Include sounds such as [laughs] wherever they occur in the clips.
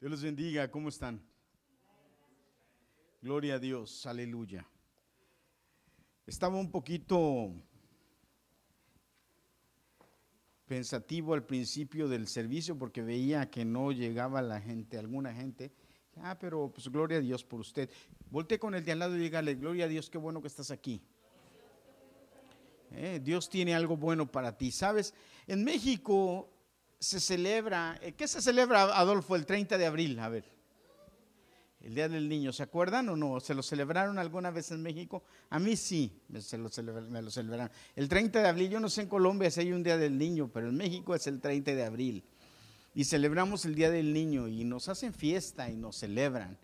Dios les bendiga, ¿cómo están? Gloria a Dios, aleluya. Estaba un poquito pensativo al principio del servicio porque veía que no llegaba la gente, alguna gente. Ah, pero pues gloria a Dios por usted. Volte con el de al lado y dígale, gloria a Dios, qué bueno que estás aquí. Eh, Dios tiene algo bueno para ti. Sabes, en México se celebra, eh, ¿qué se celebra, Adolfo, el 30 de abril? A ver, el Día del Niño, ¿se acuerdan o no? ¿Se lo celebraron alguna vez en México? A mí sí, me, lo, celebraron. El 30 de abril, yo no sé en Colombia si hay un Día del Niño, pero en México es el 30 de abril. Y celebramos el Día del Niño y nos hacen fiesta y nos celebran.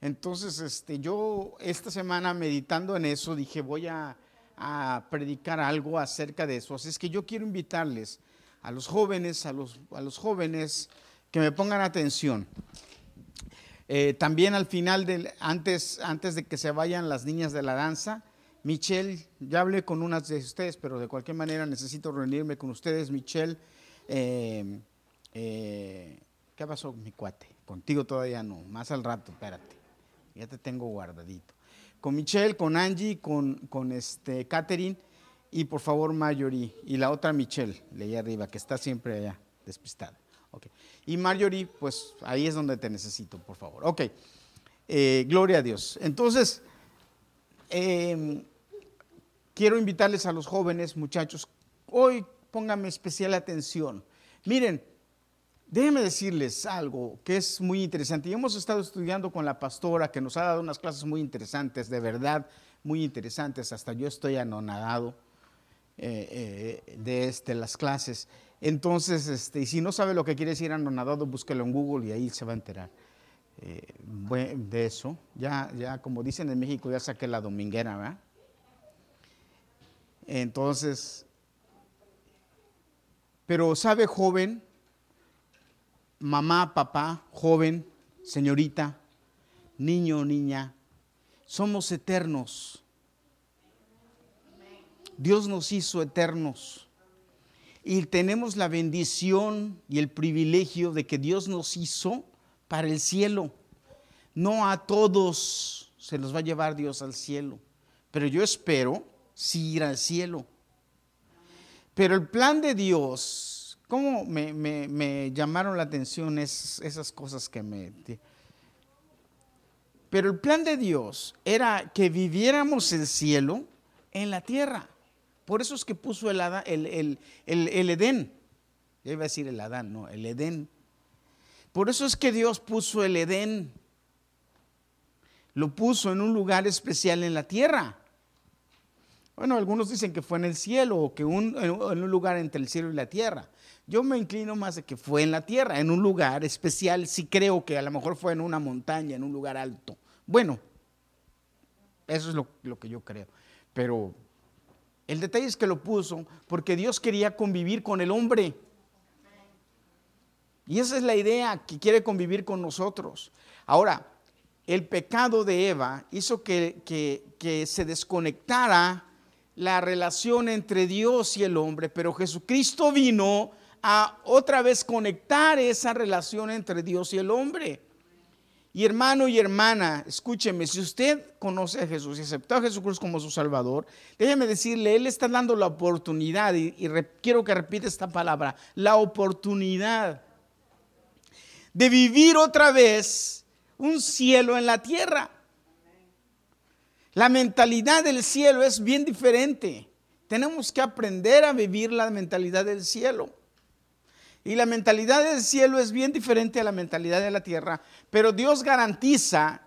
Entonces, este, yo esta semana meditando en eso, dije, voy a, a predicar algo acerca de eso. Así es que yo quiero invitarles a los jóvenes, a los, a los jóvenes que me pongan atención. Eh, también al final, del, antes, antes de que se vayan las niñas de la danza, Michelle, ya hablé con unas de ustedes, pero de cualquier manera necesito reunirme con ustedes, Michelle. Eh, eh, ¿Qué pasó, mi cuate? Contigo todavía no, más al rato, espérate. Ya te tengo guardadito. Con Michelle, con Angie, con, con este, Catherine y por favor Marjorie y la otra Michelle, leí arriba, que está siempre allá despistada. Okay. Y Marjorie, pues ahí es donde te necesito, por favor. Ok, eh, gloria a Dios. Entonces, em, quiero invitarles a los jóvenes, muchachos, hoy pónganme especial atención. Miren, déjenme decirles algo que es muy interesante. Y hemos estado estudiando con la pastora que nos ha dado unas clases muy interesantes, de verdad, muy interesantes. Hasta yo estoy anonadado eh, eh, de este, las clases. Entonces, este, y si no sabe lo que quiere decir anonadado, búsquelo en Google y ahí se va a enterar eh, de eso. Ya, ya, como dicen en México, ya saqué la dominguera, ¿verdad? Entonces, pero sabe joven, mamá, papá, joven, señorita, niño, niña, somos eternos. Dios nos hizo eternos. Y tenemos la bendición y el privilegio de que Dios nos hizo para el cielo. No a todos se los va a llevar Dios al cielo, pero yo espero sí ir al cielo. Pero el plan de Dios, ¿cómo me, llamaron la atención esas cosas que me... Pero el plan de Dios era que viviéramos el cielo en la tierra. Por eso es que puso el, Edén. Ya iba a decir el Adán, no, el Edén. Por eso es que Dios puso el Edén. Lo puso en un lugar especial en la tierra. Bueno, algunos dicen que fue en el cielo o que en un lugar entre el cielo y la tierra. Yo me inclino más de que fue en la tierra, en un lugar especial. Sí creo que a lo mejor fue en una montaña, en un lugar alto. Bueno, eso es lo, lo que yo creo. Pero el detalle es que lo puso porque Dios quería convivir con el hombre. Y esa es la idea que quiere convivir con nosotros. Ahora, el pecado de Eva hizo que, que, se desconectara la relación entre Dios y el hombre, pero Jesucristo vino a otra vez conectar esa relación entre Dios y el hombre. Y hermano y hermana, escúcheme, si usted conoce a Jesús y aceptó a Jesucristo como su Salvador, déjeme decirle, Él está dando la oportunidad, y, quiero que repita esta palabra, la oportunidad de vivir otra vez un cielo en la tierra. La mentalidad del cielo es bien diferente. Tenemos que aprender a vivir la mentalidad del cielo. Y la mentalidad del cielo es bien diferente a la mentalidad de la tierra, pero Dios garantiza,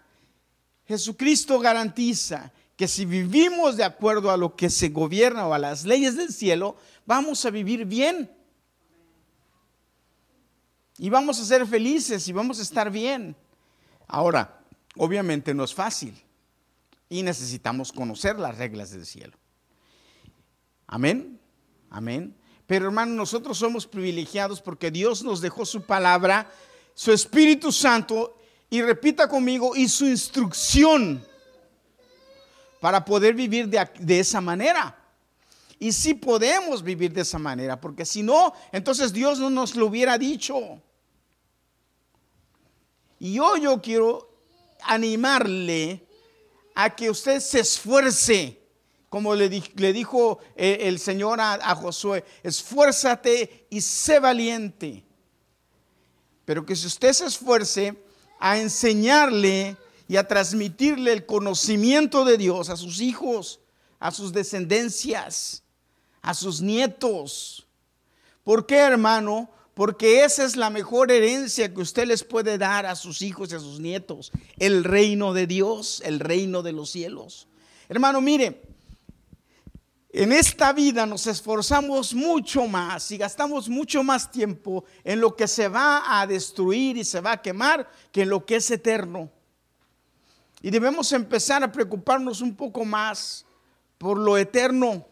Jesucristo garantiza que si vivimos de acuerdo a lo que se gobierna o a las leyes del cielo, vamos a vivir bien. Y vamos a ser felices y vamos a estar bien. Ahora, obviamente no es fácil y necesitamos conocer las reglas del cielo. Amén. Amén. Pero hermano, nosotros somos privilegiados porque Dios nos dejó su palabra, su Espíritu Santo, y repita conmigo, y su instrucción para poder vivir de, esa manera. Y si podemos vivir de esa manera, porque si no, entonces Dios no nos lo hubiera dicho. Y hoy yo quiero animarle a que usted se esfuerce, como le, dijo eh, el Señor a Josué, esfuérzate y sé valiente. Pero que si usted se esfuerce a enseñarle y a transmitirle el conocimiento de Dios a sus hijos, a sus descendencias, a sus nietos. ¿Por qué, hermano? Porque esa es la mejor herencia que usted les puede dar a sus hijos y a sus nietos. El reino de Dios, el reino de los cielos. Hermano, mire, en esta vida nos esforzamos mucho más y gastamos mucho más tiempo en lo que se va a destruir y se va a quemar que en lo que es eterno. Y debemos empezar a preocuparnos un poco más por lo eterno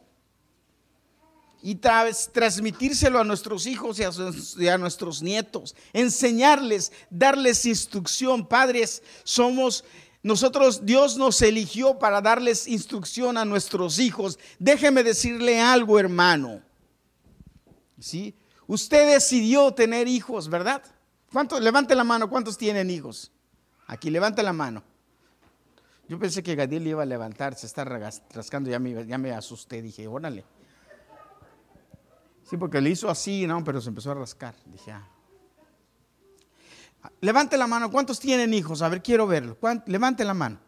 y transmitírselo a nuestros hijos y a, nuestros nietos, enseñarles, darles instrucción. Padres, somos nosotros, Dios nos eligió para darles instrucción a nuestros hijos. Déjeme decirle algo, hermano. ¿Sí? Usted decidió tener hijos, ¿verdad? ¿Cuántos? Levante la mano, ¿cuántos tienen hijos? Aquí, levante la mano. Yo pensé que Gadiel iba a levantarse, está rascando, ya me, ya me asusté, dije, órale. Sí, porque le hizo así, no, pero se empezó a rascar. Dije, ah. Levante la mano, ¿cuántos tienen hijos? A ver, quiero verlo. Levante la mano.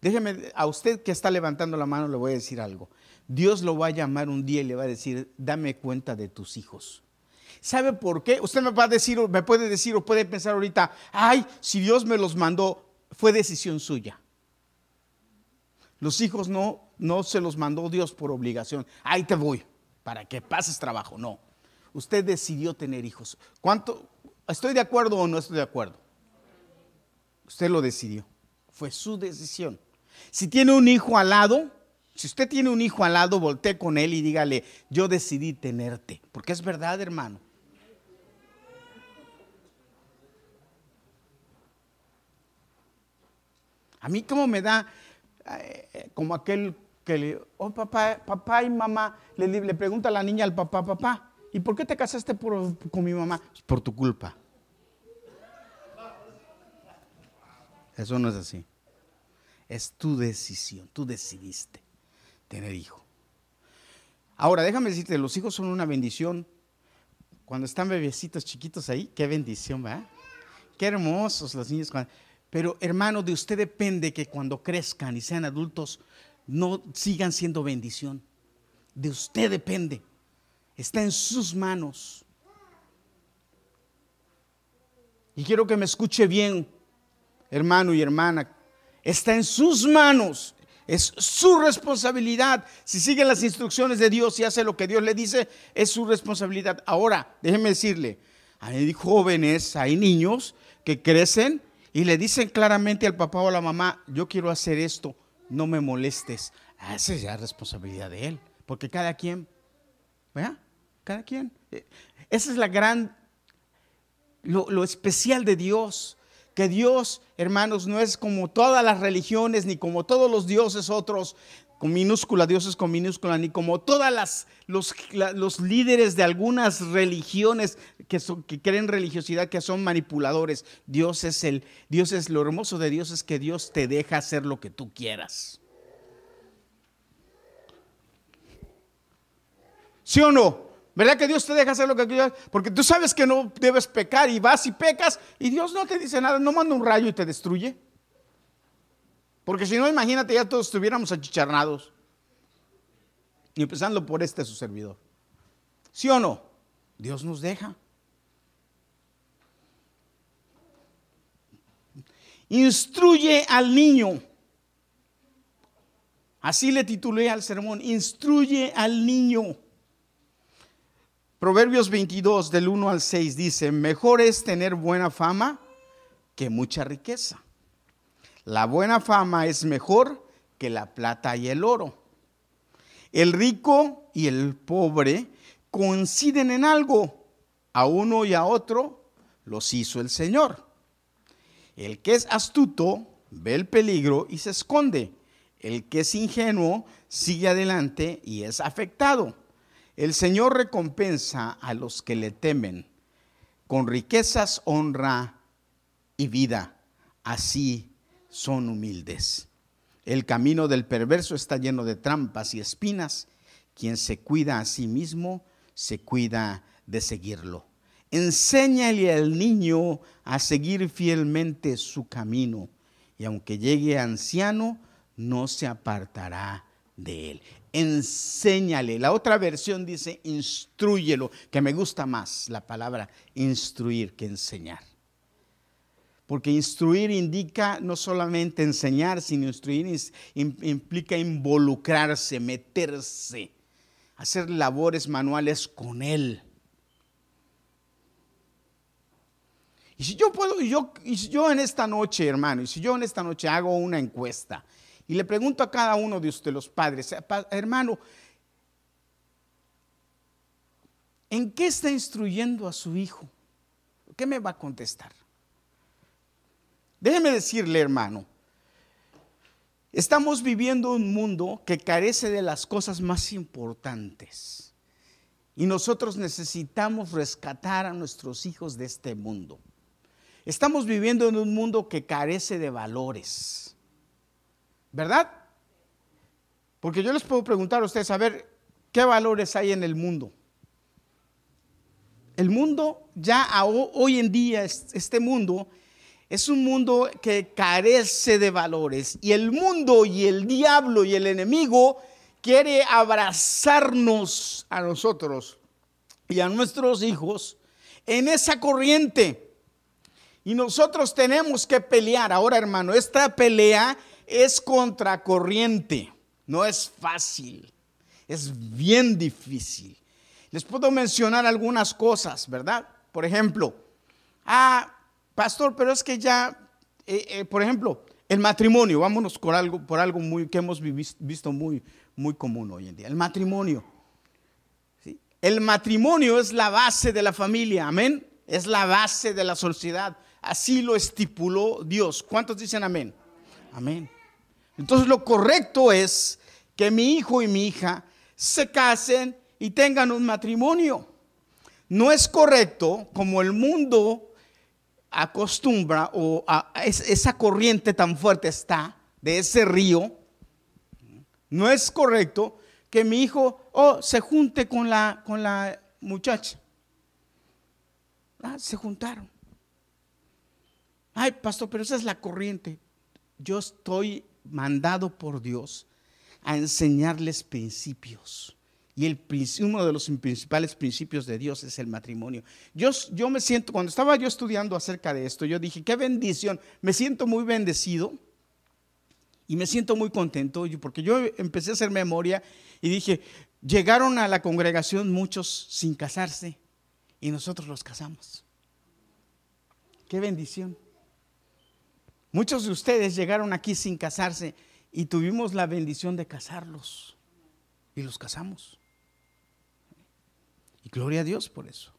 Déjeme, a usted que está levantando la mano le voy a decir algo. Dios lo va a llamar un día y le va a decir, dame cuenta de tus hijos. ¿Sabe por qué? Usted me va a decir, me puede decir o puede pensar ahorita, ay, si Dios me los mandó, fue decisión suya. Los hijos no, no se los mandó Dios por obligación. Ahí te voy para que pases trabajo. No. Usted decidió tener hijos. ¿Cuánto? ¿Estoy de acuerdo o no estoy de acuerdo? Usted lo decidió. Fue su decisión. Si tiene un hijo al lado, si usted tiene un hijo al lado, voltee con él y dígale, yo decidí tenerte. Porque es verdad, hermano. A mí como me da, eh, como aquel que le, oh papá, papá y mamá, le, le pregunta a la niña al papá, papá, ¿y por qué te casaste con mi mamá? Por tu culpa. Eso no es así. Es tu decisión, tú decidiste tener hijo. Ahora, déjame decirte, los hijos son una bendición. Cuando están bebecitos chiquitos ahí, qué bendición, ¿va? Qué hermosos los niños. Pero hermano, de usted depende que cuando crezcan y sean adultos, no sigan siendo bendición. De usted depende. Está en sus manos. Y quiero que me escuche bien, hermano y hermana. Está en sus manos. Es su responsabilidad. Si sigue las instrucciones de Dios y hace lo que Dios le dice, es su responsabilidad. Ahora, déjeme decirle, hay jóvenes, hay niños que crecen y le dicen claramente al papá o a la mamá, yo quiero hacer esto no me molestes. Ah, esa es ya responsabilidad de él, porque cada quien, ¿verdad? Cada quien. Eh, esa es la gran, lo, lo especial de Dios que Dios, hermanos, no es como todas las religiones, ni como todos los dioses otros, con minúscula, dioses con minúscula, ni como todas las los, los líderes de algunas religiones que, que creen religiosidad, que son manipuladores. Dios es el, Dios es lo hermoso de Dios es que Dios te deja hacer lo que tú quieras. ¿Sí o no? ¿Verdad que Dios te deja hacer lo que quieras? Porque tú sabes que no debes pecar y vas y pecas y Dios no te dice nada, no manda un rayo y te destruye. Porque si no, imagínate, ya todos estuviéramos achicharnados. Y empezando por este su servidor. ¿Sí o no? Dios nos deja. Instruye al niño. Así le titulé al sermón. Instruye al niño. Proverbios 22 del 1 al 6 dice, mejor es tener buena fama que mucha riqueza la buena fama es mejor que la plata y el oro. El rico y el pobre coinciden en algo. A uno y a otro los hizo el Señor. El que es astuto ve el peligro y se esconde. El que es ingenuo sigue adelante y es afectado. El Señor recompensa a los que le temen. Con riquezas honra y vida. Así son humildes. El camino del perverso está lleno de trampas y espinas. Quien se cuida a sí mismo, se cuida de seguirlo. Enséñale al niño a seguir fielmente su camino y aunque llegue anciano, no se apartará de él. Enséñale. La otra versión dice instruyelo, que me gusta más la palabra instruir que enseñar. Porque instruir indica no solamente enseñar, sino instruir implica involucrarse, meterse, hacer labores manuales con él. Y si yo puedo, yo, y si yo en esta noche, hermano, y si yo en esta noche hago una encuesta y le pregunto a cada uno de ustedes, los padres, hermano, ¿en qué está instruyendo a su hijo? ¿Qué me va a contestar? Déjeme decirle, hermano, estamos viviendo un mundo que carece de las cosas más importantes. Y nosotros necesitamos rescatar a nuestros hijos de este mundo. Estamos viviendo en un mundo que carece de valores. ¿Verdad? Porque yo les puedo preguntar a ustedes, a ver, ¿qué valores hay en el mundo? El mundo, ya hoy en día, este mundo, es un mundo que carece de valores. Y el mundo y el diablo y el enemigo quiere abrazarnos a nosotros y a nuestros hijos en esa corriente. Y nosotros tenemos que pelear. Ahora, hermano, esta pelea es contracorriente. No es fácil. Es bien difícil. Les puedo mencionar algunas cosas, ¿verdad? Por ejemplo, ah, pastor, pero es que ya, eh, eh, por ejemplo, el matrimonio, vámonos por algo, por algo muy, que hemos visto muy, muy común hoy en día. El matrimonio. El matrimonio es la base de la familia, amén. Es la base de la sociedad. Así lo estipuló Dios. ¿Cuántos dicen amén? Amén. Entonces lo correcto es que mi hijo y mi hija se casen y tengan un matrimonio. No es correcto como el mundo acostumbra o esa corriente tan fuerte está de ese río. No es correcto que mi hijo oh, se junte con la, con la muchacha. Ah, se juntaron. Ay, pastor, pero esa es la corriente. Yo estoy mandado por Dios a enseñarles principios. Y el, uno de los principales principios de Dios es el matrimonio. Yo, yo me siento, cuando estaba yo estudiando acerca de esto, yo dije, qué bendición, me siento muy bendecido y me siento muy contento, porque yo empecé a hacer memoria y dije, llegaron a la congregación muchos sin casarse y nosotros los casamos. Qué bendición. Muchos de ustedes llegaron aquí sin casarse y tuvimos la bendición de casarlos. Y los casamos. Y gloria a Dios por eso.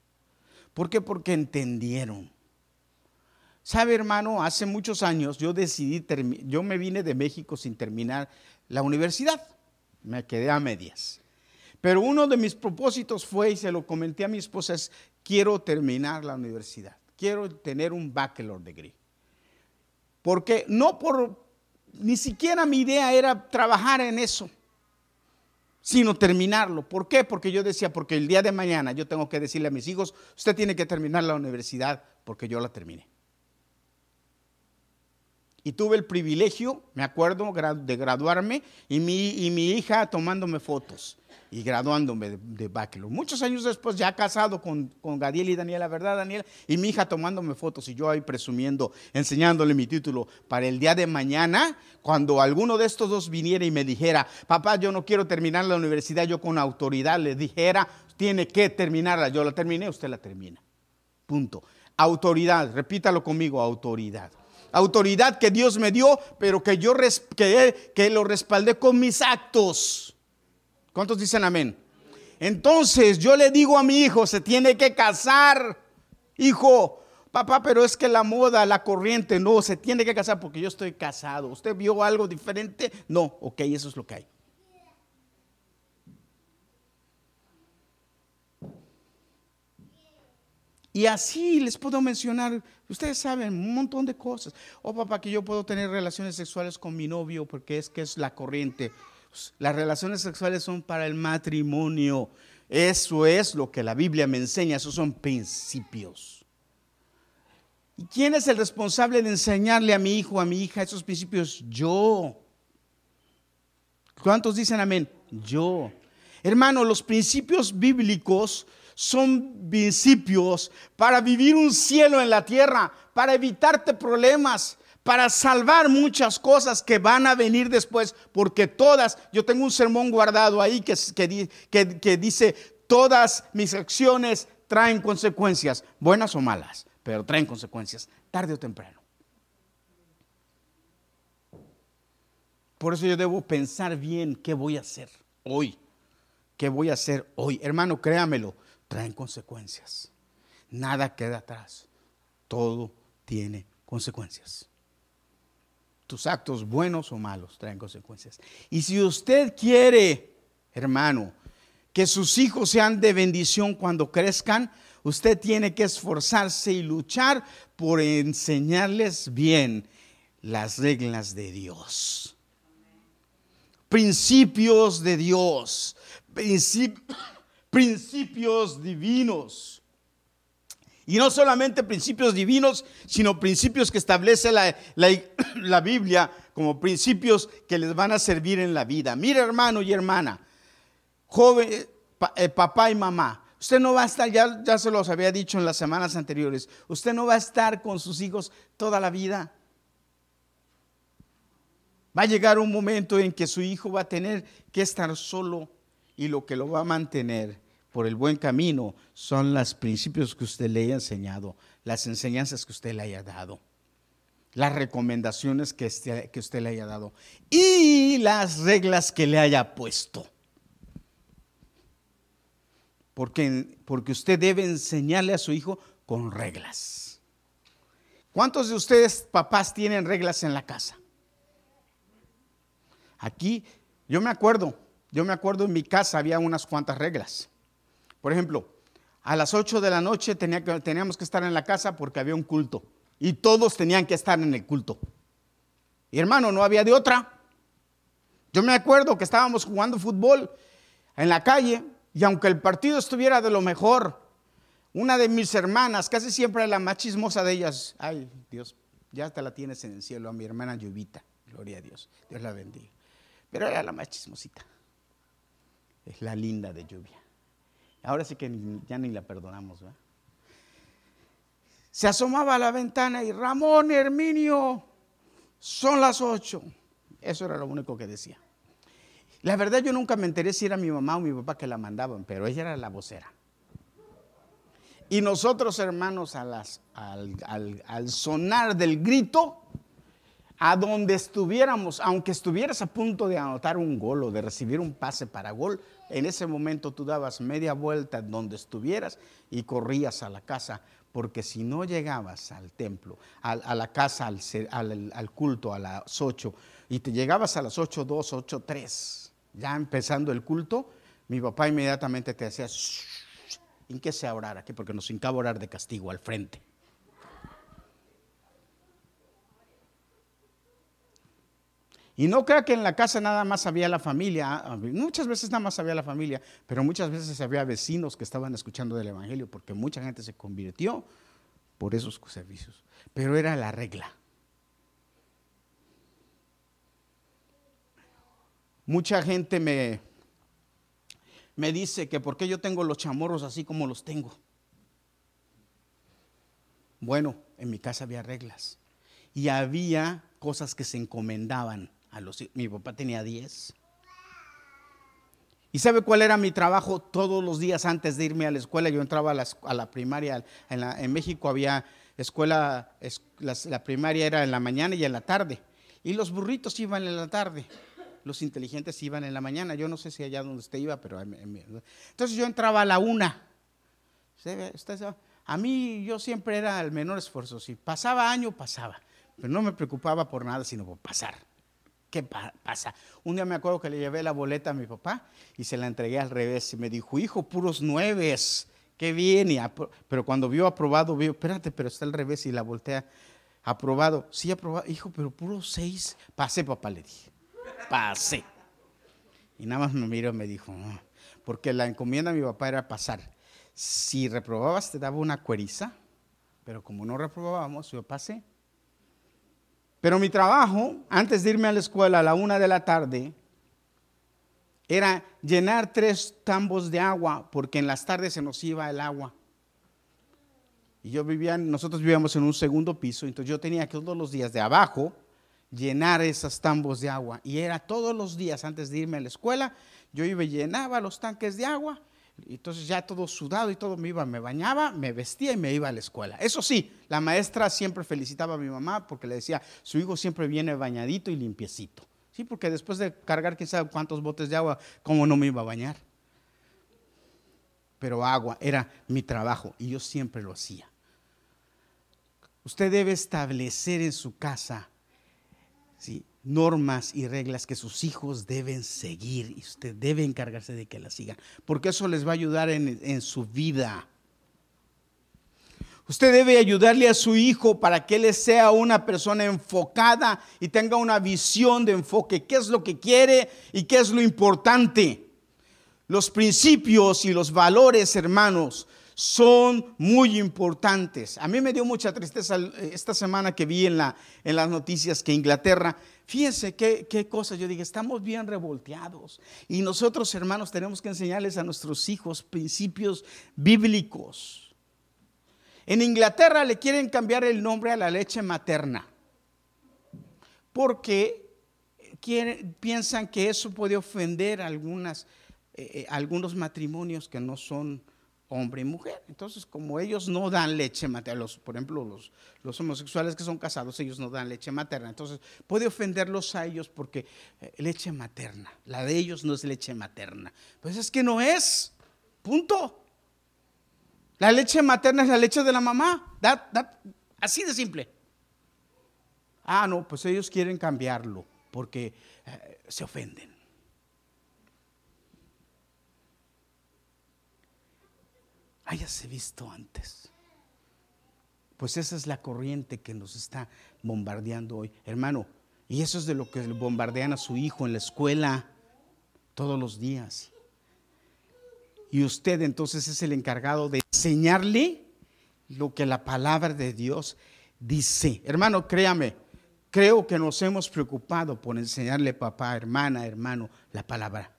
¿Por qué? Porque entendieron. Sabe, hermano, hace muchos años yo decidí, yo me vine de México sin terminar la universidad. Me quedé a medias. Pero uno de mis propósitos fue, y se lo comenté a mi esposa, es quiero terminar la universidad. Quiero tener un bachelor degree. Porque no por, ni siquiera mi idea era trabajar en eso, sino terminarlo. ¿Por qué? Porque yo decía, porque el día de mañana yo tengo que decirle a mis hijos, usted tiene que terminar la universidad porque yo la terminé. Y tuve el privilegio, me acuerdo, de graduarme y mi, y mi hija tomándome fotos y graduándome de, bachelor. Muchos años después, ya casado con, con Gadiel y Daniela, ¿verdad, Daniela? Y mi hija tomándome fotos y yo ahí presumiendo, enseñándole mi título para el día de mañana, cuando alguno de estos dos viniera y me dijera, papá, yo no quiero terminar la universidad, yo con autoridad le dijera, tiene que terminarla. Yo la terminé, usted la termina. Punto. Autoridad, repítalo conmigo, autoridad autoridad que Dios me dio, pero que yo que, que lo respaldé con mis actos. ¿Cuántos dicen amén? Entonces yo le digo a mi hijo, se tiene que casar. Hijo, papá, pero es que la moda, la corriente, no, se tiene que casar porque yo estoy casado. ¿Usted vio algo diferente? No, ok, eso es lo que hay. Y así les puedo mencionar, ustedes saben, un montón de cosas. Oh, papá, que yo puedo tener relaciones sexuales con mi novio porque es que es la corriente. Las relaciones sexuales son para el matrimonio. Eso es lo que la Biblia me enseña, esos son principios. ¿Y quién es el responsable de enseñarle a mi hijo, a mi hija esos principios? Yo. ¿Cuántos dicen amén? Yo. Hermano, los principios bíblicos son principios para vivir un cielo en la tierra, para evitarte problemas, para salvar muchas cosas que van a venir después, porque todas, yo tengo un sermón guardado ahí que, que, que dice, todas mis acciones traen consecuencias, buenas o malas pero traen consecuencias, tarde o temprano. Por eso yo debo pensar bien qué voy a hacer hoy, qué voy a hacer hoy. Hermano, créamelo, traen consecuencias. Nada queda atrás. Todo tiene consecuencias. Tus actos buenos o malos traen consecuencias. Y si usted quiere, hermano, que sus hijos sean de bendición cuando crezcan, Usted tiene que esforzarse y luchar por enseñarles bien las reglas de Dios. Principios de Dios. principios divinos. Y no solamente principios divinos, sino principios que establece la, [clears throat] la, Biblia como principios que les van a servir en la vida. Mira hermano y hermana, joven, eh, papá y mamá, Usted no va a estar, ya, ya se los había dicho en las semanas anteriores, usted no va a estar con sus hijos toda la vida. Va a llegar un momento en que su hijo va a tener que estar solo y lo que lo va a mantener por el buen camino son los principios que usted le haya enseñado, las enseñanzas que usted le haya dado, las recomendaciones que, este, que usted le haya dado y las reglas que le haya puesto porque, porque usted debe enseñarle a su hijo con reglas. ¿Cuántos de ustedes, papás, tienen reglas en la casa? Aquí, yo me acuerdo, yo me acuerdo en mi casa había unas cuantas reglas. Por ejemplo, a las 8 de la noche teníamos que estar en la casa porque había un culto. Y todos tenían que estar en el culto. Y hermano, no había de otra. Yo me acuerdo que estábamos jugando fútbol en la calle y aunque el partido estuviera de lo mejor, una de mis hermanas, casi siempre la más chismosa de ellas, ay Dios, ya te la tienes en el cielo, a mi hermana Lluvita, gloria a Dios, Dios la bendiga. Pero era la más chismosita, es la linda de lluvia. Ahora sí que ya ni la perdonamos. Se asomaba a la ventana y Ramón, Herminio, son las ocho. Eso era lo único que decía. La verdad yo nunca me enteré si era mi mamá o mi papá que la mandaban, pero ella era la vocera. Y nosotros, hermanos, al, sonar del grito, a donde estuviéramos, aunque estuvieras a punto de anotar un gol o de recibir un pase para gol, en ese momento tú dabas media vuelta donde estuvieras y corrías a la casa, porque si no llegabas al templo, a, la casa, al, culto a las 8, y te llegabas a las 8, 2, 8, 3, ya empezando el culto, mi papá inmediatamente te decía, ¿en qué se orar aquí? Porque nos hincaba orar de castigo al frente. Y no crea que en la casa nada más había la familia, muchas veces nada más había la familia, pero muchas veces había vecinos que estaban escuchando del Evangelio, porque mucha gente se convirtió por esos servicios. Pero era la regla. Mucha gente me, me dice que por qué yo tengo los chamorros así como los tengo. Bueno, en mi casa había reglas y había cosas que se encomendaban a Mi papá tenía 10. ¿Y sabe cuál era mi trabajo todos los días antes de irme a la escuela? Yo entraba a la, primaria. En, México había escuela, la primaria era en la mañana y en la tarde. Y los burritos iban en la tarde los inteligentes iban en la mañana. Yo no sé si allá donde usted iba, pero... Entonces yo entraba a la una. A mí yo siempre era el menor esfuerzo. Si pasaba año, pasaba. Pero no me preocupaba por nada, sino por pasar. ¿Qué pasa? Un día me acuerdo que le llevé la boleta a mi papá y se la entregué al revés. Y me dijo, hijo, puros nueves. qué bien. pero cuando vio aprobado, vio, espérate, pero está al revés y la voltea. Aprobado, sí, aprobado. Hijo, pero puro seis. Pasé, papá, le dije. Pasé. Y nada más me miró y me dijo, porque la encomienda de mi papá era pasar. Si reprobabas, te daba una cueriza, pero como no reprobábamos, yo pasé. Pero mi trabajo, antes de irme a la escuela a la una de la tarde, era llenar tres tambos de agua, porque en las tardes se nos iba el agua. Y yo vivía, nosotros vivíamos en un segundo piso, entonces yo tenía que todos los días de abajo llenar esos tambos de agua. Y era todos los días antes de irme a la escuela, yo iba y llenaba los tanques de agua entonces ya todo sudado y todo me iba, me bañaba, me vestía y me iba a la escuela. Eso sí, la maestra siempre felicitaba a mi mamá porque le decía, su hijo siempre viene bañadito y limpiecito. Sí, porque después de cargar quién sabe cuántos botes de agua, ¿cómo no me iba a bañar? Pero agua era mi trabajo y yo siempre lo hacía. Usted debe establecer en su casa ¿sí? Normas y reglas que sus hijos deben seguir y usted debe encargarse de que las sigan, porque eso les va a ayudar en, en su vida. Usted debe ayudarle a su hijo para que él sea una persona enfocada y tenga una visión de enfoque, qué es lo que quiere y qué es lo importante. Los principios y los valores, hermanos, son muy importantes. A mí me dio mucha tristeza esta semana que vi en, la, en las noticias que Inglaterra, fíjense qué, qué cosa, yo dije, estamos bien revolteados. Y nosotros, hermanos, tenemos que enseñarles a nuestros hijos principios bíblicos. En Inglaterra le quieren cambiar el nombre a la leche materna, porque piensan que eso puede ofender algunas, eh, eh, algunos matrimonios que no son hombre y mujer. Entonces, como ellos no dan leche materna, por ejemplo, los, los, homosexuales que son casados, ellos no dan leche materna. Entonces, puede ofenderlos a ellos porque eh, leche materna, la de ellos no es leche materna. Pues es que no es, punto. La leche materna es la leche de la mamá, así de simple. Ah, no, pues ellos quieren cambiarlo porque eh, se ofenden. Hayase visto antes. Pues esa es la corriente que nos está bombardeando hoy. Hermano, y eso es de lo que bombardean a su hijo en la escuela todos los días. Y usted entonces es el encargado de enseñarle lo que la palabra de Dios dice. Hermano, créame, creo que nos hemos preocupado por enseñarle papá, hermana, hermano, la palabra.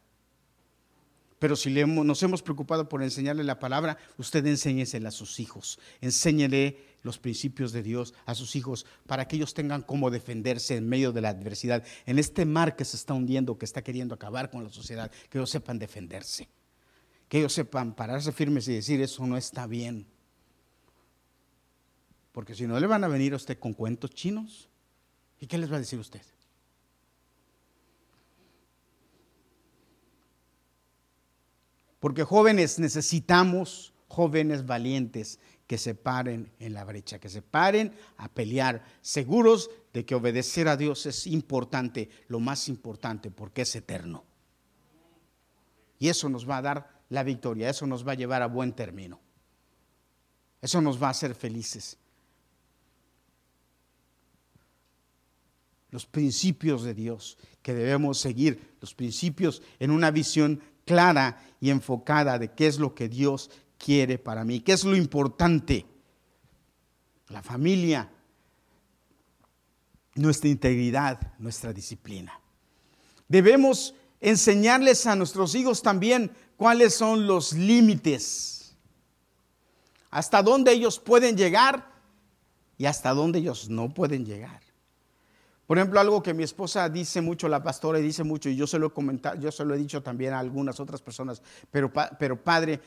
Pero si nos hemos preocupado por enseñarle la palabra, usted enséñesela a sus hijos. Enséñele los principios de Dios a sus hijos para que ellos tengan cómo defenderse en medio de la adversidad. En este mar que se está hundiendo, que está queriendo acabar con la sociedad, que ellos sepan defenderse. Que ellos sepan pararse firmes y decir, eso no está bien. Porque si no, le van a venir a usted con cuentos chinos. ¿Y qué les va a decir usted? Porque jóvenes necesitamos jóvenes valientes que se paren en la brecha, que se paren a pelear, seguros de que obedecer a Dios es importante, lo más importante, porque es eterno. Y eso nos va a dar la victoria, eso nos va a llevar a buen término. Eso nos va a hacer felices. Los principios de Dios que debemos seguir, los principios en una visión clara y enfocada de qué es lo que Dios quiere para mí, qué es lo importante. La familia, nuestra integridad, nuestra disciplina. Debemos enseñarles a nuestros hijos también cuáles son los límites, hasta dónde ellos pueden llegar y hasta dónde ellos no pueden llegar. Por ejemplo, algo que mi esposa dice mucho, la pastora dice mucho, y yo se lo he comentado, yo se lo he dicho también a algunas otras personas, pero, pero padre,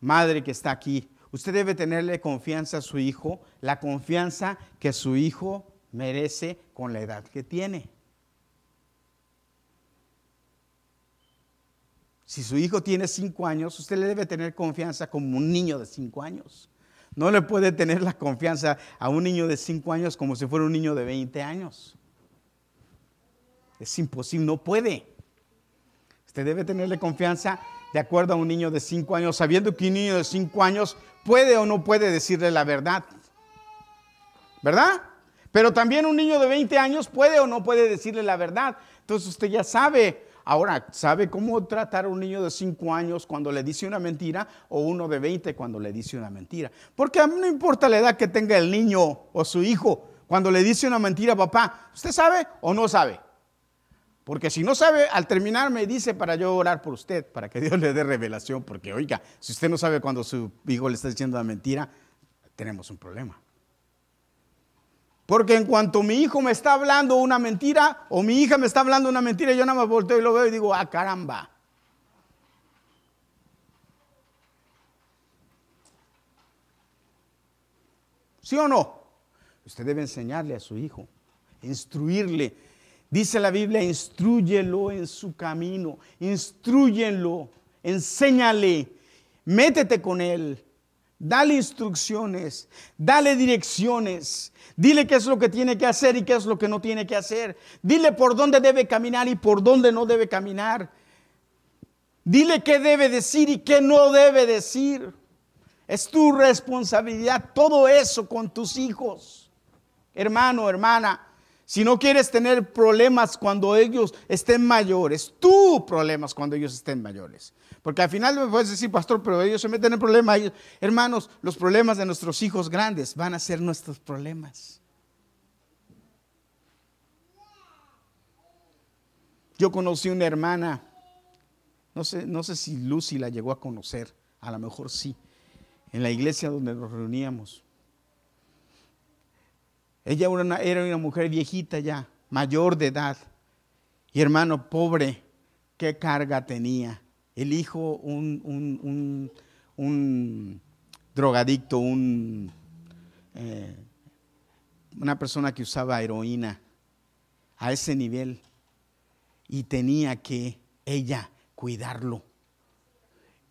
madre que está aquí, usted debe tenerle confianza a su hijo, la confianza que su hijo merece con la edad que tiene. Si su hijo tiene cinco años, usted le debe tener confianza como un niño de cinco años. No le puede tener la confianza a un niño de cinco años como si fuera un niño de 20 años. Es imposible, no puede. Usted debe tenerle confianza de acuerdo a un niño de 5 años, sabiendo que un niño de 5 años puede o no puede decirle la verdad. ¿Verdad? Pero también un niño de 20 años puede o no puede decirle la verdad. Entonces usted ya sabe. Ahora, ¿sabe cómo tratar a un niño de 5 años cuando le dice una mentira o uno de 20 cuando le dice una mentira? Porque a mí no importa la edad que tenga el niño o su hijo, cuando le dice una mentira, papá, ¿usted sabe o no sabe? Porque si no sabe, al terminar me dice para yo orar por usted, para que [laughs] Dios le dé revelación, porque oiga, si usted no sabe cuando su hijo le está diciendo la mentira, tenemos un problema. Porque en cuanto mi hijo me está hablando una mentira o mi hija me está hablando una mentira, yo nada más volteo y lo veo y digo, ah, caramba. ¿Sí o no? Usted debe enseñarle a su hijo, instruirle. Dice la Biblia, instruyelo en su camino, instruyenlo, enséñale, métete con él, dale instrucciones, dale direcciones, Dile qué es lo que tiene que hacer y qué es lo que no tiene que hacer. Dile por dónde debe caminar y por dónde no debe caminar. Dile qué debe decir y qué no debe decir. Es tu responsabilidad todo eso con tus hijos. Hermano, hermana, si no quieres tener problemas cuando ellos estén mayores, tú problemas cuando ellos estén mayores. Porque al final me puedes decir, pastor, pero ellos se meten en problemas. Hermanos, los problemas de nuestros hijos grandes van a ser nuestros problemas. Yo conocí una hermana, no sé, no sé si Lucy la llegó a conocer, a lo mejor sí, en la iglesia donde nos reuníamos. Ella era una, mujer viejita ya, mayor de edad. Y hermano, pobre, qué carga tenía el hijo un, drogadicto, un, eh, una persona que usaba heroína a ese nivel y tenía que ella cuidarlo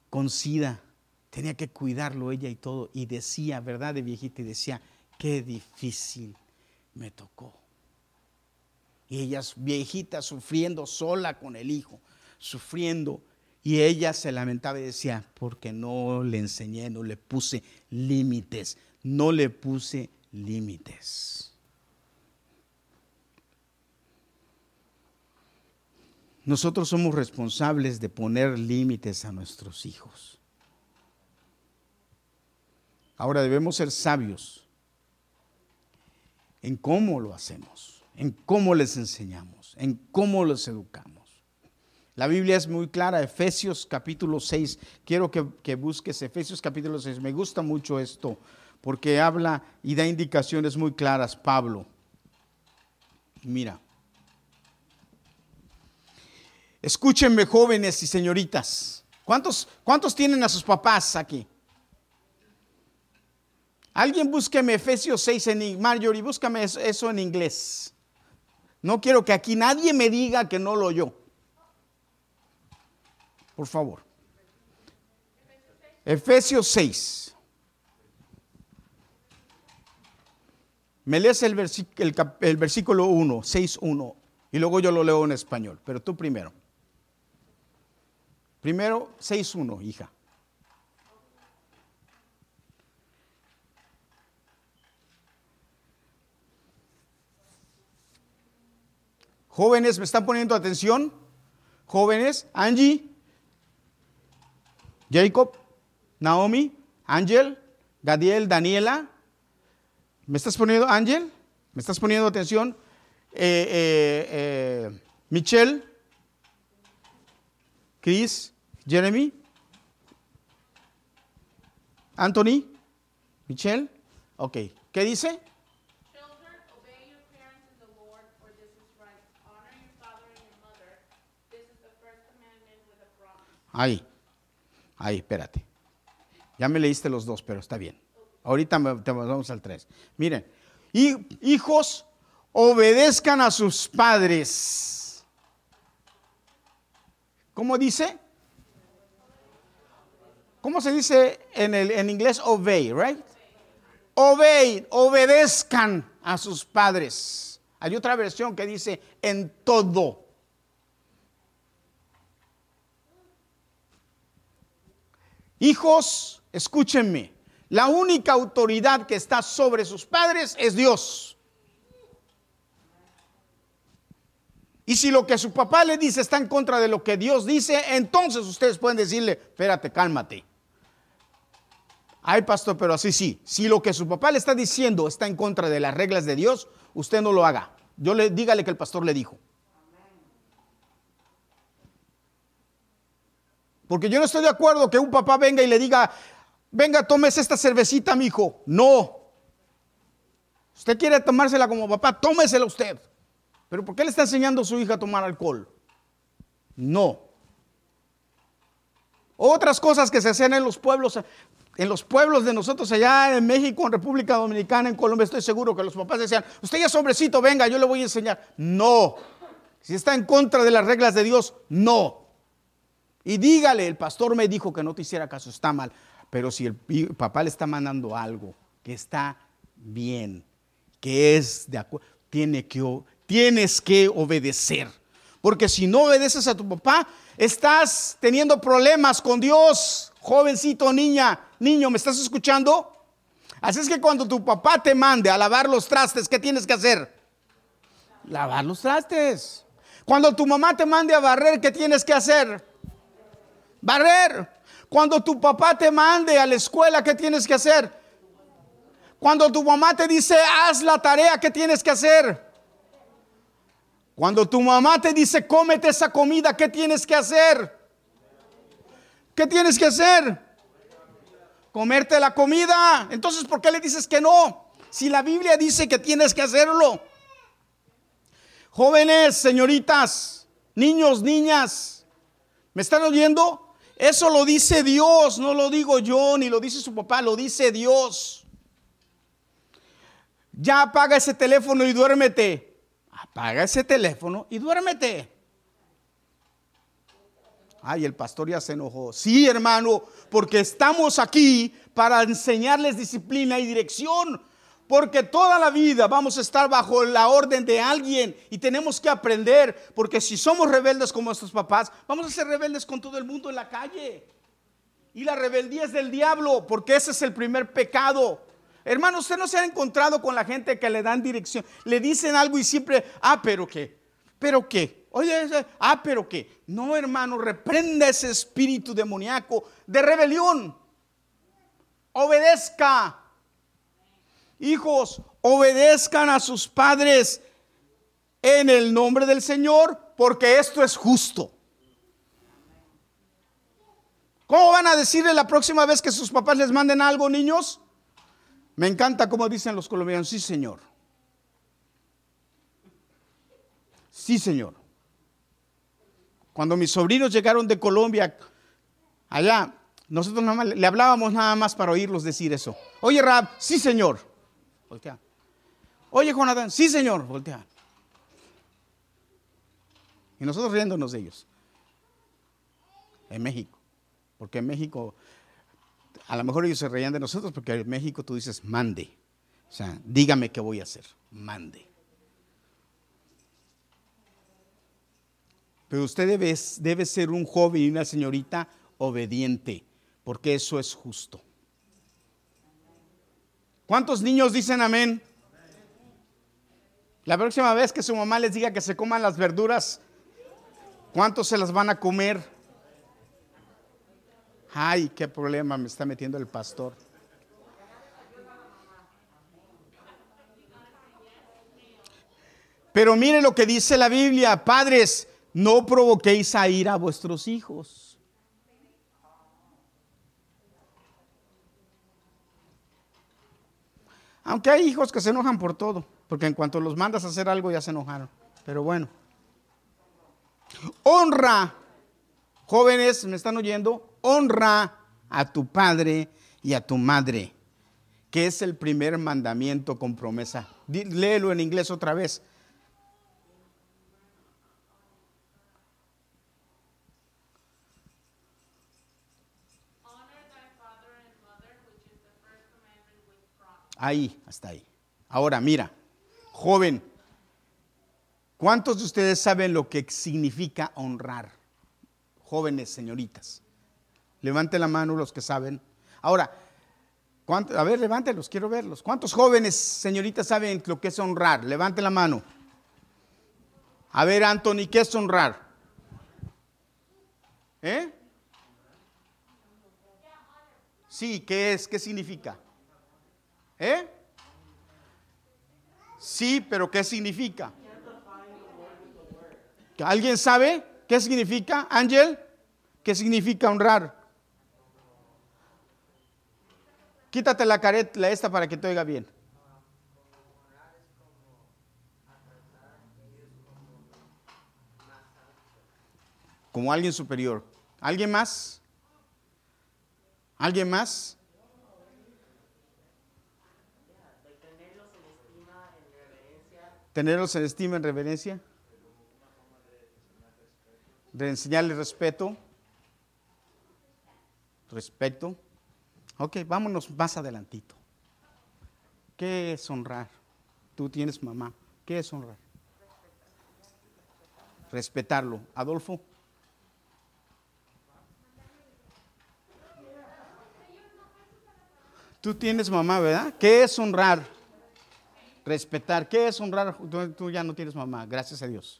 con sida, tenía que cuidarlo ella y todo y decía, ¿verdad? De viejita y decía, qué difícil me tocó. Y ella viejita sufriendo sola con el hijo, sufriendo y ella se lamentaba y decía, porque no le enseñé, no le puse límites, no le puse límites. Nosotros somos responsables de poner límites a nuestros hijos. Ahora debemos ser sabios en cómo lo hacemos, en cómo les enseñamos, en cómo los educamos. La Biblia es muy clara, Efesios capítulo 6. Quiero que, busques Efesios capítulo 6. Me gusta mucho esto porque habla y da indicaciones muy claras Pablo. Mira. Escúchenme jóvenes y señoritas. ¿Cuántos, ¿Cuántos tienen a sus papás aquí? Alguien búsqueme Efesios 6 en Marjorie, búscame eso en inglés. No quiero que aquí nadie me diga que no lo oyó por favor. Efesios 6. Me lees el, versículo 1, 6, 1, y luego yo lo leo en español, pero tú primero. Primero, 6, 1, hija. Jóvenes, ¿me están poniendo atención? Jóvenes, Angie, Jacob, Naomi, Ángel, Gadiel, Daniela. ¿Me estás poniendo, Ángel? ¿Me estás poniendo atención? Eh, eh, eh, Michelle, Chris, Jeremy, Anthony, Michelle. Ok, ¿qué dice? Ahí. Ahí, espérate. Ya me leíste los dos, pero está bien. Ahorita vamos al tres. Miren, hijos, obedezcan a sus padres. ¿Cómo dice? ¿Cómo se dice en, el, en inglés? Obey, right? Obey, obedezcan a sus padres. Hay otra versión que dice en todo. Hijos, escúchenme. La única autoridad que está sobre sus padres es Dios. Y si lo que su papá le dice está en contra de lo que Dios dice, entonces ustedes pueden decirle, espérate, cálmate. Ay, pastor, pero así sí. Si lo que su papá le está diciendo está en contra de las reglas de Dios, usted no lo haga. Yo le dígale que el pastor le dijo. Porque yo no estoy de acuerdo que un papá venga y le diga, venga, tómese esta cervecita, mi hijo. No. Usted quiere tomársela como papá, tómesela usted. Pero ¿por qué le está enseñando a su hija a tomar alcohol? No. Otras cosas que se hacen en los pueblos, en los pueblos de nosotros allá en México, en República Dominicana, en Colombia, estoy seguro que los papás decían, usted ya es hombrecito, venga, yo le voy a enseñar. No. Si está en contra de las reglas de Dios, no. Y dígale, el pastor me dijo que no te hiciera caso, está mal. Pero si el papá le está mandando algo que está bien, que es de acuerdo, tiene que tienes que obedecer. Porque si no obedeces a tu papá, estás teniendo problemas con Dios, jovencito, niña, niño, ¿me estás escuchando? Así es que cuando tu papá te mande a lavar los trastes, ¿qué tienes que hacer? Lavar los trastes. Cuando tu mamá te mande a barrer, ¿qué tienes que hacer? Barrer. Cuando tu papá te mande a la escuela, ¿qué tienes que hacer? Cuando tu mamá te dice, haz la tarea, ¿qué tienes que hacer? Cuando tu mamá te dice, cómete esa comida, ¿qué tienes que hacer? ¿Qué tienes que hacer? Comerte la comida. Entonces, ¿por qué le dices que no? Si la Biblia dice que tienes que hacerlo. Jóvenes, señoritas, niños, niñas, ¿me están oyendo? Eso lo dice Dios, no lo digo yo, ni lo dice su papá, lo dice Dios. Ya apaga ese teléfono y duérmete apaga ese teléfono y duérmete. Ay, el pastor ya se enojó. Sí, hermano, porque estamos aquí para enseñarles disciplina y dirección. Porque toda la vida vamos a estar bajo la orden de alguien y tenemos que aprender. Porque si somos rebeldes como nuestros papás, vamos a ser rebeldes con todo el mundo en la calle. Y la rebeldía es del diablo, porque ese es el primer pecado. Hermano, usted no se ha encontrado con la gente que le dan dirección, le dicen algo y siempre, ah, pero qué, pero qué. Oye, ah, pero qué. No, hermano, reprenda ese espíritu demoníaco de rebelión. Obedezca. Hijos, obedezcan a sus padres en el nombre del Señor, porque esto es justo. ¿Cómo van a decirle la próxima vez que sus papás les manden algo, niños? Me encanta como dicen los colombianos, sí señor. Sí señor. Cuando mis sobrinos llegaron de Colombia, allá, nosotros nada más, le hablábamos nada más para oírlos decir eso. Oye, Rab, sí señor. Voltea. Oye, Jonathan, sí señor. Voltea. Y nosotros riéndonos de ellos. En México. Porque en México a lo mejor ellos se reían de nosotros porque en México tú dices, mande. O sea, dígame qué voy a hacer, mande. Pero usted debe, debe ser un joven y una señorita obediente, porque eso es justo. ¿Cuántos niños dicen amén? La próxima vez que su mamá les diga que se coman las verduras, ¿cuántos se las van a comer? Ay, qué problema me está metiendo el pastor. Pero mire lo que dice la Biblia, padres, no provoquéis a ir a vuestros hijos. Aunque hay hijos que se enojan por todo, porque en cuanto los mandas a hacer algo ya se enojaron. Pero bueno. Honra, jóvenes, ¿me están oyendo? honra a tu padre y a tu madre, que es el primer mandamiento con promesa. Léelo en inglés otra vez. Ahí, hasta ahí. Ahora, mira, joven, ¿cuántos de ustedes saben lo que significa honrar? Jóvenes, señoritas. Levante la mano los que saben. Ahora, a ver, levántelos, quiero verlos. ¿Cuántos jóvenes, señoritas, saben lo que es honrar? Levante la mano. A ver, Anthony, ¿qué es honrar? ¿Eh? Sí, ¿qué es? ¿Qué significa? ¿Eh? Sí, pero ¿qué significa? ¿Alguien sabe qué significa, Ángel? ¿Qué significa honrar? Quítate la careta esta para que te oiga bien. Como alguien superior. ¿Alguien más? ¿Alguien más? Tenerlos en estima, en reverencia. De enseñarles respeto. Respeto. Ok, vámonos más adelantito. ¿Qué es honrar? Tú tienes mamá. ¿Qué es honrar? Respetarlo. Adolfo. Tú tienes mamá, ¿verdad? ¿Qué es honrar? Respetar. ¿Qué es honrar? Tú, ya no tienes mamá, gracias a Dios.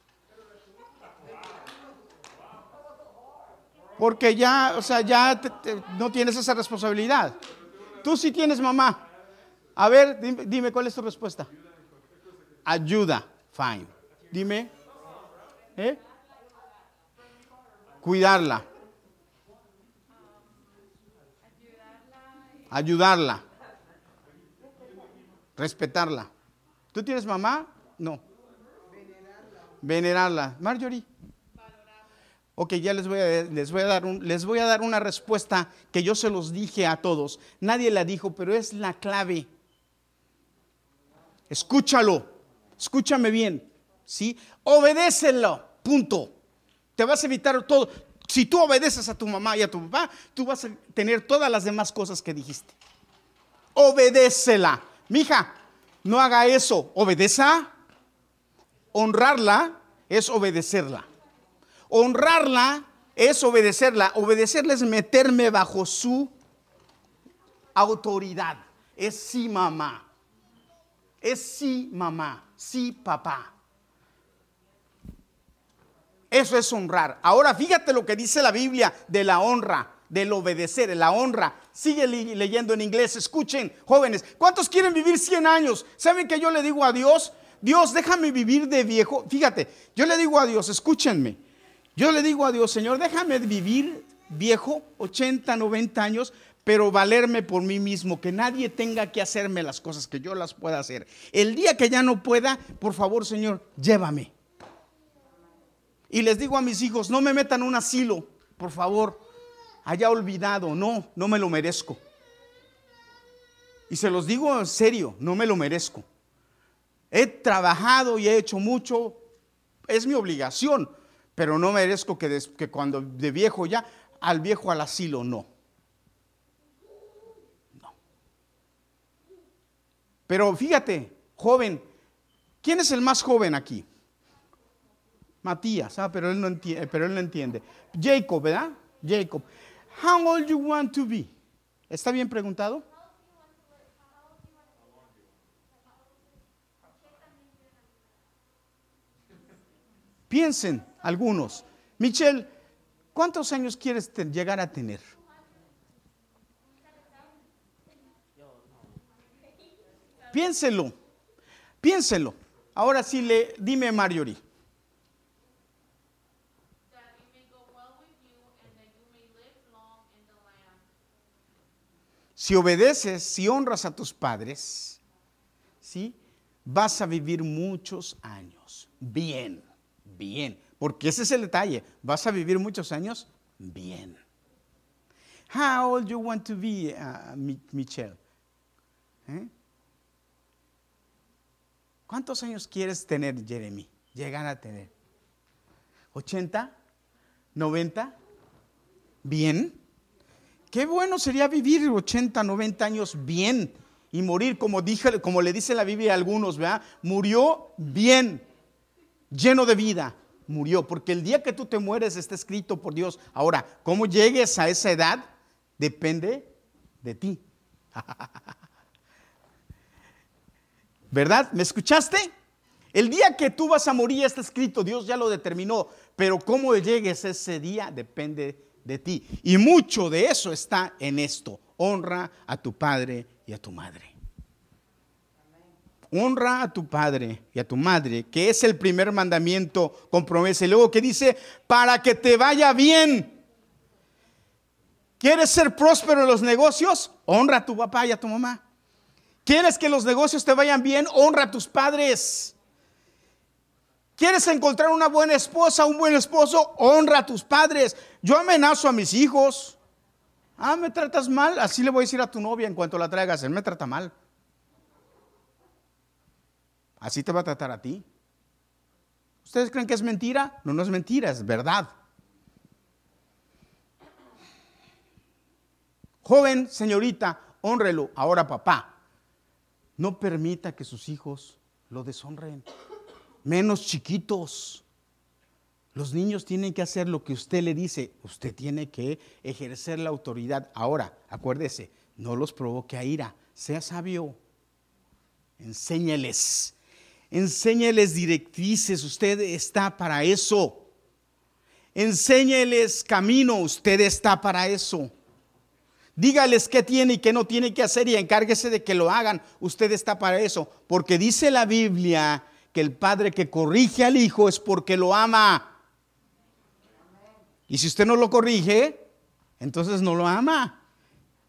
Porque ya, o sea, ya no tienes esa responsabilidad. Tú sí tienes mamá. A ver, dime, dime cuál es tu respuesta. Ayuda, fine. Dime. ¿Eh? Cuidarla. ayudarla, respetarla. ¿Tú tienes mamá? No. Venerarla. Marjorie. Ok, ya les voy, a, les, voy a dar un, les voy a dar una respuesta que yo se los dije a todos. Nadie la dijo, pero es la clave. Escúchalo, escúchame bien, ¿sí? Obedécelo, punto. Te vas a evitar todo. Si tú obedeces a tu mamá y a tu papá, tú vas a tener todas las demás cosas que dijiste. Obedécela. Mija, no haga eso. Obedeza. Honrarla es obedecerla. Honrarla es obedecerla. Obedecerla es meterme bajo su autoridad. Es sí mamá. Es sí mamá. Sí papá. Eso es honrar. Ahora fíjate lo que dice la Biblia de la honra, del obedecer, la honra. Sigue leyendo en inglés. Escuchen, jóvenes, ¿cuántos quieren vivir 100 años? ¿Saben que yo le digo a Dios? Dios, déjame vivir de viejo. Fíjate, yo le digo a Dios, escúchenme. Yo le digo a Dios, Señor, déjame vivir viejo, 80, 90 años, pero valerme por mí mismo, que nadie tenga que hacerme las cosas, que yo las pueda hacer. El día que ya no pueda, por favor, Señor, llévame. Y les digo a mis hijos, no me metan un asilo, por favor, haya olvidado, no, no me lo merezco. Y se los digo en serio, no me lo merezco. He trabajado y he hecho mucho, es mi obligación, pero no merezco que, que cuando de viejo ya, al viejo al asilo, no. No. Pero fíjate, joven, ¿quién es el más joven aquí? Matías, ah, pero él no entiende, pero él no entiende. Jacob, ¿verdad? Jacob. How old you want to be? ¿Está bien preguntado? Piensen algunos. Michelle, ¿cuántos años quieres llegar a tener? Piénselo, piénselo. Ahora sí le, dime Marjorie. Si obedeces, si honras a tus padres, ¿sí? vas a vivir muchos años. Bien, bien. Porque ese es el detalle. Vas a vivir muchos años bien. How old you want to be, uh, Michelle? ¿Eh? ¿Cuántos años quieres tener, Jeremy? Llegar a tener. ¿80? ¿90? ¿Bien? Qué bueno sería vivir 80, 90 años bien y morir, como, dije, como le dice la Biblia a algunos, ¿verdad? Murió bien, lleno de vida, murió, porque el día que tú te mueres está escrito por Dios. Ahora, ¿cómo llegues a esa edad? depende de ti. [laughs] ¿Verdad? ¿Me escuchaste? El día que tú vas a morir está escrito, Dios ya lo determinó, pero cómo llegues ese día depende de ti. Y mucho de eso está en esto. Honra a tu padre y a tu madre. Honra a tu padre y a tu madre, que es el primer mandamiento con promesa. Y luego que dice, para que te vaya bien. ¿Quieres ser próspero en los negocios? Honra a tu papá y a tu mamá. ¿Quieres que los negocios te vayan bien? Honra a tus padres. ¿Quieres encontrar una buena esposa, un buen esposo? Honra a tus padres. Yo amenazo a mis hijos. Ah, me tratas mal. Así le voy a decir a tu novia en cuanto la traigas. Él me trata mal. Así te va a tratar a ti. ¿Ustedes creen que es mentira? No, no es mentira, es verdad. Joven, señorita, honrelo. Ahora, papá, no permita que sus hijos lo deshonren. Menos chiquitos. Los niños tienen que hacer lo que usted le dice. Usted tiene que ejercer la autoridad. Ahora, acuérdese, no los provoque a ira. Sea sabio. Enséñeles Enséñeles directrices, usted está para eso. Enséñeles camino, usted está para eso. Dígales qué tiene y qué no tiene que hacer y encárguese de que lo hagan. Usted está para eso. Porque dice la Biblia que el padre que corrige al hijo es porque lo ama. Y si usted no lo corrige, entonces no lo ama.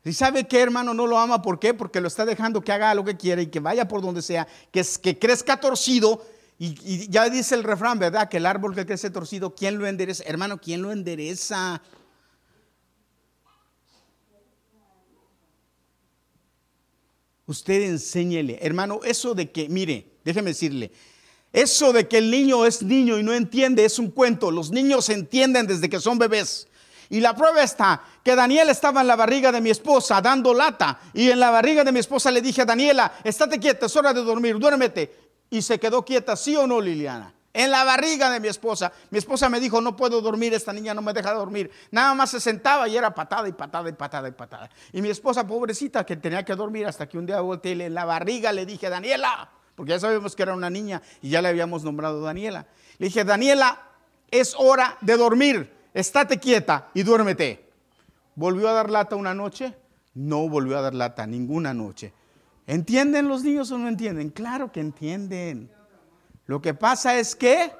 ¿Y sabe qué, hermano? No lo ama. ¿Por qué? Porque lo está dejando que haga lo que quiera y que vaya por donde sea, que, que crezca torcido. Y, ya dice el refrán, ¿verdad? Que el árbol que crece torcido, ¿quién lo endereza? Hermano, ¿quién lo endereza? Usted enséñele. Hermano, eso de que, mire, déjeme decirle, eso de que el niño es niño y no entiende es un cuento. Los niños entienden desde que son bebés. Y la prueba está que Daniel estaba en la barriga de mi esposa dando lata. Y en la barriga de mi esposa le dije a Daniela, estate quieta, es hora de dormir, duérmete. Y se quedó quieta, ¿sí o no, Liliana? En la barriga de mi esposa. Mi esposa me dijo, no puedo dormir, esta niña no me deja dormir. Nada más se sentaba y era patada y patada y patada y patada. Y mi esposa, pobrecita, que tenía que dormir hasta que un día volteé en la barriga le dije, Daniela, porque ya sabíamos que era una niña y ya le habíamos nombrado Daniela. Le dije, Daniela, es hora de dormir estate quieta y duérmete. ¿Volvió a dar lata una noche? No volvió a dar lata ninguna noche. ¿Entienden los niños o no entienden? Claro que entienden. Lo que pasa es que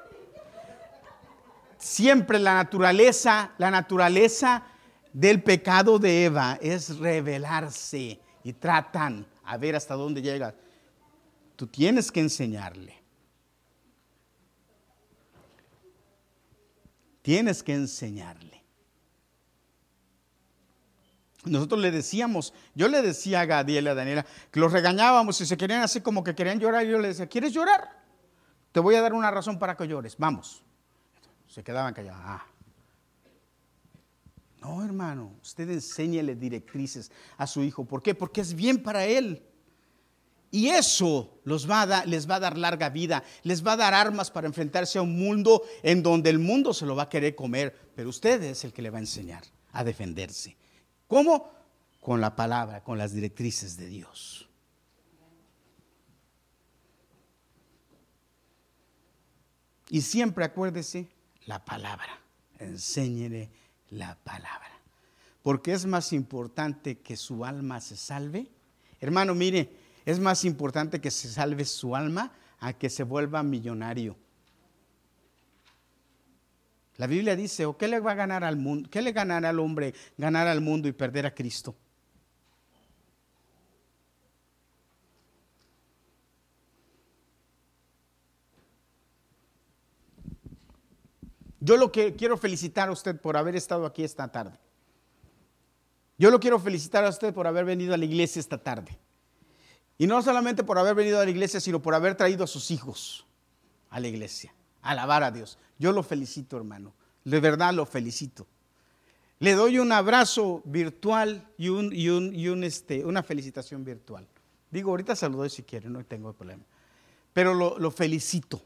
siempre la naturaleza, la naturaleza del pecado de Eva es revelarse y tratan a ver hasta dónde llega. Tú tienes que enseñarle. Tienes que enseñarle. Nosotros le decíamos, yo le decía a Gadiel a Daniela que los regañábamos y se querían así como que querían llorar. Y yo le decía, ¿quieres llorar? Te voy a dar una razón para que llores. Vamos. Se quedaban callados. Ah. No, hermano, usted enséñele directrices a su hijo. ¿Por qué? Porque es bien para él. Y eso los va a les va a dar larga vida, les va a dar armas para enfrentarse a un mundo en donde el mundo se lo va a querer comer, pero usted es el que le va a enseñar a defenderse. ¿Cómo? Con la palabra, con las directrices de Dios. Y siempre acuérdese la palabra, enséñele la palabra. Porque es más importante que su alma se salve. Hermano, mire, es más importante que se salve su alma a que se vuelva millonario. La Biblia dice, ¿o qué le va a ganar al mundo? ¿Qué le ganará al hombre ganar al mundo y perder a Cristo? Yo lo que quiero felicitar a usted por haber estado aquí esta tarde. Yo lo quiero felicitar a usted por haber venido a la iglesia esta tarde. Y no solamente por haber venido a la iglesia, sino por haber traído a sus hijos a la iglesia, alabar a Dios. Yo lo felicito, hermano. De verdad lo felicito. Le doy un abrazo virtual y, este, una felicitación virtual. Digo, ahorita doy si quiere, no tengo problema. Pero lo, lo felicito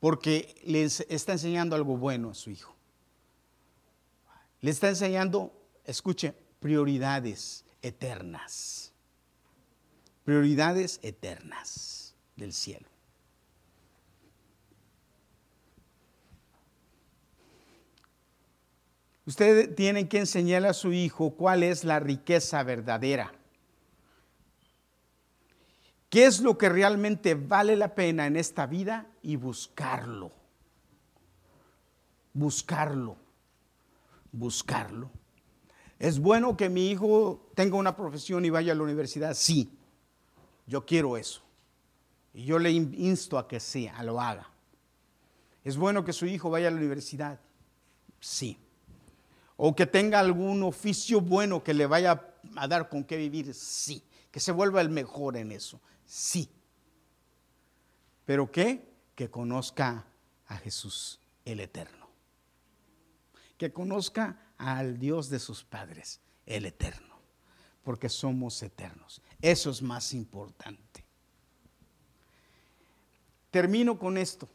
porque le está enseñando algo bueno a su hijo. Le está enseñando, escuche, prioridades eternas. Prioridades eternas del cielo. Usted tiene que enseñarle a su hijo cuál es la riqueza verdadera. ¿Qué es lo que realmente vale la pena en esta vida? Y buscarlo. Buscarlo. Buscarlo. ¿Es bueno que mi hijo tenga una profesión y vaya a la universidad? Sí. Yo quiero eso. Y yo le insto a que sea, a lo haga. ¿Es bueno que su hijo vaya a la universidad? Sí o que tenga algún oficio bueno que le vaya a dar con qué vivir, sí. Que se vuelva el mejor en eso, sí. Pero qué? Que conozca a Jesús, el Eterno. Que conozca al Dios de sus padres, el Eterno. Porque somos eternos. Eso es más importante. Termino con esto.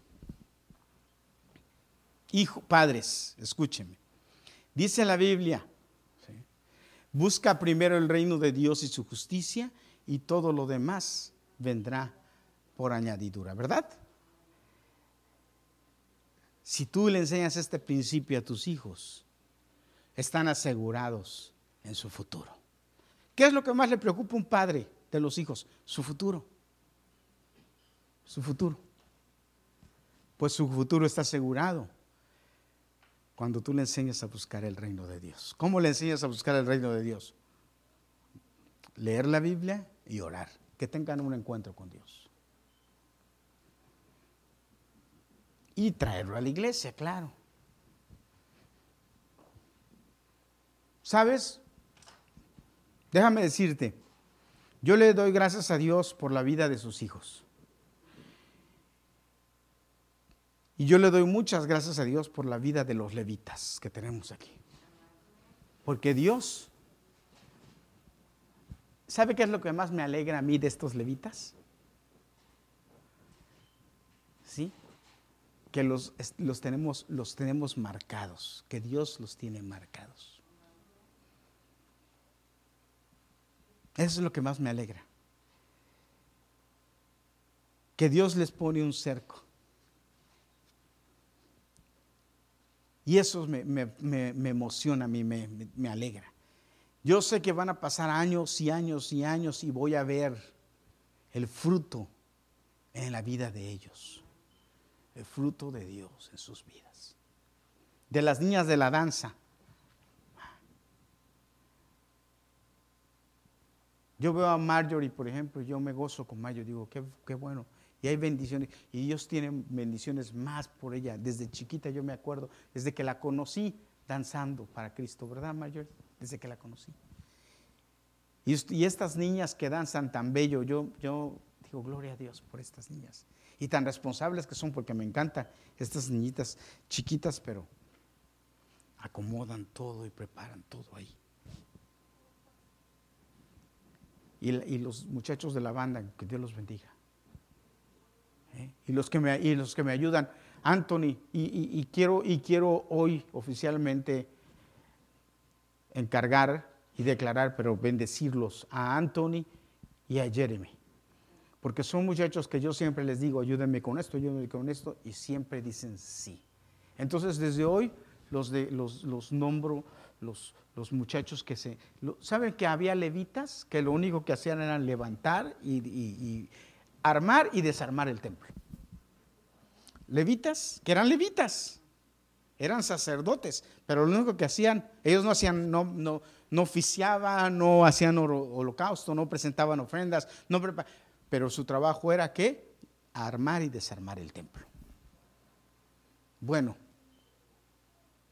Hijo, padres, escúchenme. Dice la Biblia, busca primero el reino de Dios y su justicia y todo lo demás vendrá por añadidura, ¿verdad? Si tú le enseñas este principio a tus hijos, están asegurados en su futuro. ¿Qué es lo que más le preocupa a un padre de los hijos? Su futuro. Su futuro. Pues su futuro está asegurado cuando tú le enseñas a buscar el reino de Dios. ¿Cómo le enseñas a buscar el reino de Dios? Leer la Biblia y orar. Que tengan un encuentro con Dios. Y traerlo a la iglesia, claro. ¿Sabes? Déjame decirte, yo le doy gracias a Dios por la vida de sus hijos. Y yo le doy muchas gracias a Dios por la vida de los levitas que tenemos aquí. Porque Dios, ¿sabe qué es lo que más me alegra a mí de estos levitas? ¿Sí? Que los, los, tenemos, los tenemos marcados, que Dios los tiene marcados. Eso es lo que más me alegra. Que Dios les pone un cerco Y eso me, emociona a mí, me, me alegra. Yo sé que van a pasar años y años y años y voy a ver el fruto en la vida de ellos. El fruto de Dios en sus vidas. De las niñas de la danza. Yo veo a Marjorie, por ejemplo, yo me gozo con Marjorie, digo, qué, qué bueno y hay bendiciones. Y Dios tiene bendiciones más por ella. Desde chiquita yo me acuerdo, desde que la conocí danzando para Cristo, ¿verdad, Mayor? Desde que la conocí. Y, estas niñas que danzan tan bello, yo, yo digo, gloria a Dios por estas niñas. Y tan responsables que son, porque me encantan estas niñitas chiquitas, pero acomodan todo y preparan todo ahí. Y los muchachos de la banda, que Dios los bendiga. ¿eh? y, los que me, y los que me ayudan. Anthony, y, quiero, y quiero hoy oficialmente encargar y declarar, pero bendecirlos a Anthony y a Jeremy. Porque son muchachos que yo siempre les digo, ayúdenme con esto, ayúdenme con esto, y siempre dicen sí. Entonces, desde hoy los, de, los, los nombro, los, los muchachos que se... ¿Saben que había levitas que lo único que hacían era levantar y armar y desarmar el templo. Levitas, que eran levitas, eran sacerdotes, pero lo único que hacían, ellos no hacían, no, no, no oficiaban, no hacían holocausto, no presentaban ofrendas, no pero su trabajo era que armar y desarmar el templo. Bueno,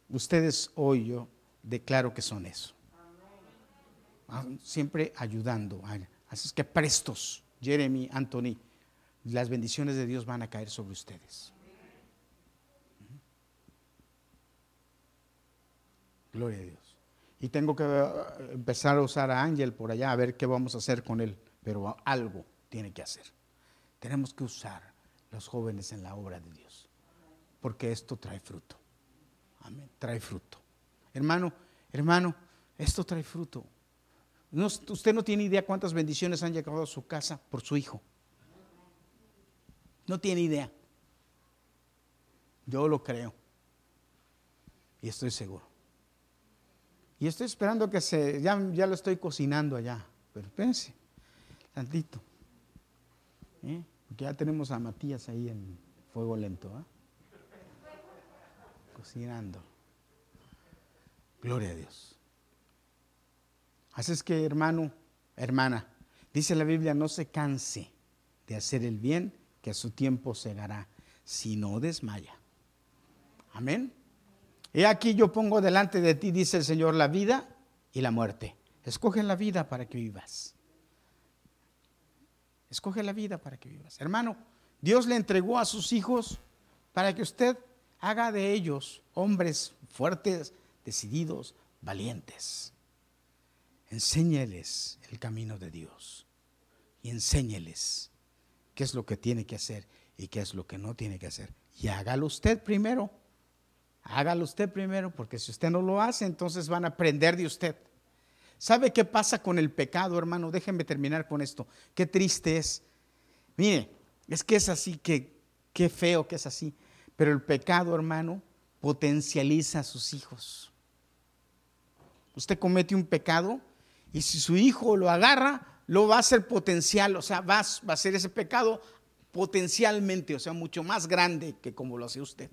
ustedes hoy yo declaro que son eso. Ah, siempre ayudando. Así es que prestos Jeremy, Anthony, las bendiciones de Dios van a caer sobre ustedes. Gloria a Dios. Y tengo que eh, empezar a usar a Ángel por allá a ver qué vamos a hacer con él, pero algo tiene que hacer. Tenemos que usar los jóvenes en la obra de Dios, porque esto trae fruto. Amén, trae fruto. Hermano, hermano, Esto trae fruto. usted no tiene idea cuántas bendiciones han llegado a su casa por su hijo. No tiene idea. Yo lo creo. Y estoy seguro. Y estoy esperando que se, ya, ya lo estoy cocinando allá. Pero pense, tantito. ¿eh? Porque ya tenemos a Matías ahí en fuego lento. ¿eh? Cocinando. Gloria a Dios. Así es que, hermano, hermana, dice la Biblia, no se canse de hacer el bien, que a su tiempo segará, si no desmaya. Amén. He aquí yo pongo delante de ti, dice el Señor, la vida y la muerte. Escoge la vida para que vivas. Escoge la vida para que vivas. Hermano, Dios le entregó a sus hijos para que usted haga de ellos hombres fuertes, decididos, valientes. Enséñeles el camino de Dios y enséñeles qué es lo que tiene que hacer y qué es lo que no tiene que hacer. Y hágalo usted primero. Hágalo usted primero, porque si usted no lo hace, entonces van a aprender de usted. ¿Sabe qué pasa con el pecado, hermano? Déjenme terminar con esto. Qué triste es. Mire, es que es así, que, qué feo que es así. Pero el pecado, hermano, potencializa a sus hijos. Usted comete un pecado y si su hijo lo agarra, lo va a hacer potencial, o sea, va, va a hacer ese pecado potencialmente, o sea, mucho más grande que como lo hace usted.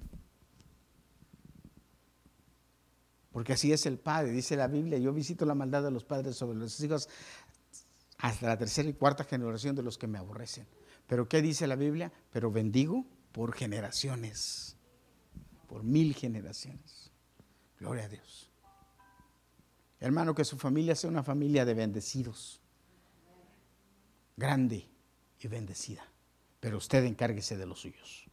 Porque así es el Padre, dice la Biblia, yo visito la maldad de los padres sobre los hijos hasta la tercera y cuarta generación de los que me aborrecen. Pero ¿qué dice la Biblia? Pero bendigo por generaciones, por mil generaciones. Gloria a Dios. Hermano, que su familia sea una familia de bendecidos, grande y bendecida, pero usted encárguese de los suyos.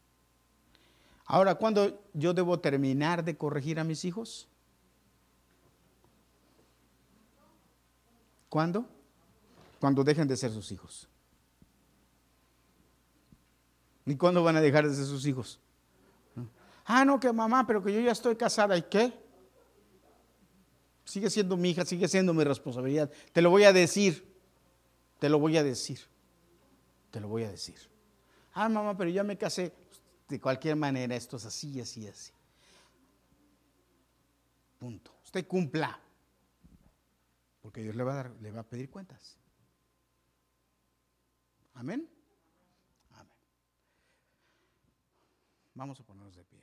Ahora, ¿cuándo yo debo terminar de corregir a mis hijos? ¿Cuándo? Cuando dejen de ser sus hijos. ¿Y cuándo van a dejar de ser sus hijos? Ah, no, que mamá, pero que yo ya estoy casada. ¿Y qué? Sigue siendo mi hija, sigue siendo mi responsabilidad. Te lo voy a decir. Te lo voy a decir. Te lo voy a decir. Ah, mamá, pero ya me casé. De cualquier manera, esto es así, así, así. Punto. Usted cumpla. Porque Dios le va a, dar, le va a pedir cuentas. Amén. Amén. Vamos a ponernos de pie.